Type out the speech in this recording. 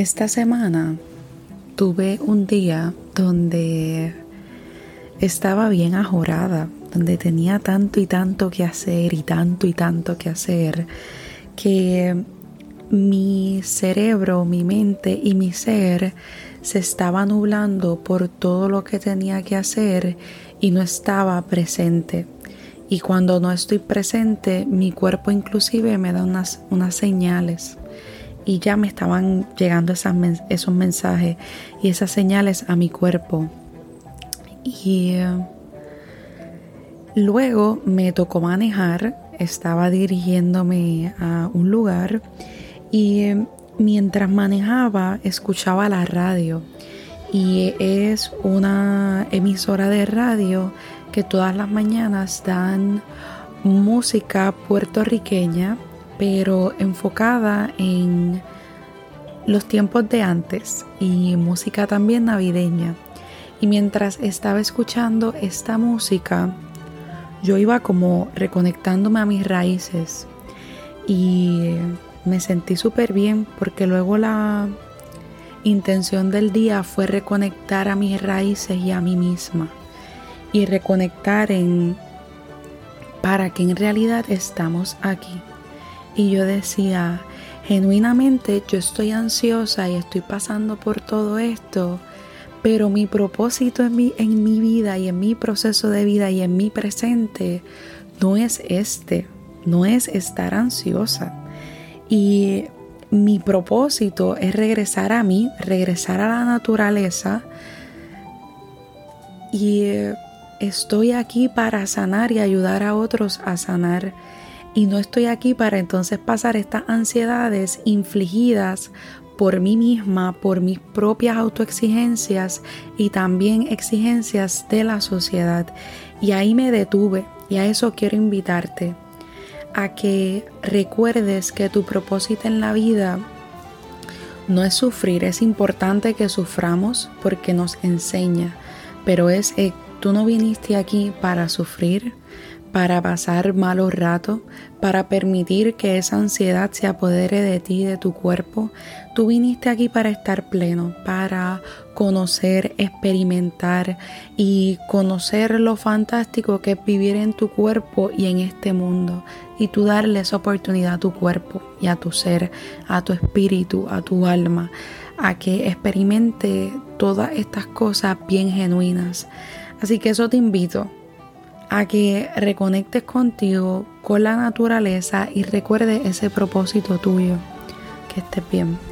Esta semana tuve un día donde estaba bien ajorada, donde tenía tanto y tanto que hacer y tanto y tanto que hacer, que mi cerebro, mi mente y mi ser se estaba nublando por todo lo que tenía que hacer y no estaba presente. Y cuando no estoy presente, mi cuerpo inclusive me da unas, unas señales. Y ya me estaban llegando esos mensajes y esas señales a mi cuerpo. Y eh, luego me tocó manejar, estaba dirigiéndome a un lugar y eh, mientras manejaba escuchaba la radio y es una emisora de radio que todas las mañanas dan música puertorriqueña, pero enfocada en los tiempos de antes y música también navideña. Y mientras estaba escuchando esta música, yo iba como reconectándome a mis raíces y me sentí súper bien porque luego la intención del día fue reconectar a mis raíces y a mí misma y reconectar en para que en realidad estamos aquí. Y yo decía, genuinamente yo estoy ansiosa y estoy pasando por todo esto, pero mi propósito en mi, en mi vida y en mi proceso de vida y en mi presente no es este, no es estar ansiosa. Y mi propósito es regresar a mí, regresar a la naturaleza y estoy aquí para sanar y ayudar a otros a sanar. Y no estoy aquí para entonces pasar estas ansiedades infligidas por mí misma, por mis propias autoexigencias y también exigencias de la sociedad. Y ahí me detuve y a eso quiero invitarte, a que recuerdes que tu propósito en la vida no es sufrir, es importante que suframos porque nos enseña, pero es Tú no viniste aquí para sufrir, para pasar malos ratos, para permitir que esa ansiedad se apodere de ti, de tu cuerpo. Tú viniste aquí para estar pleno, para conocer, experimentar y conocer lo fantástico que es vivir en tu cuerpo y en este mundo. Y tú darle esa oportunidad a tu cuerpo y a tu ser, a tu espíritu, a tu alma, a que experimente todas estas cosas bien genuinas Así que eso te invito a que reconectes contigo, con la naturaleza y recuerdes ese propósito tuyo. Que estés bien.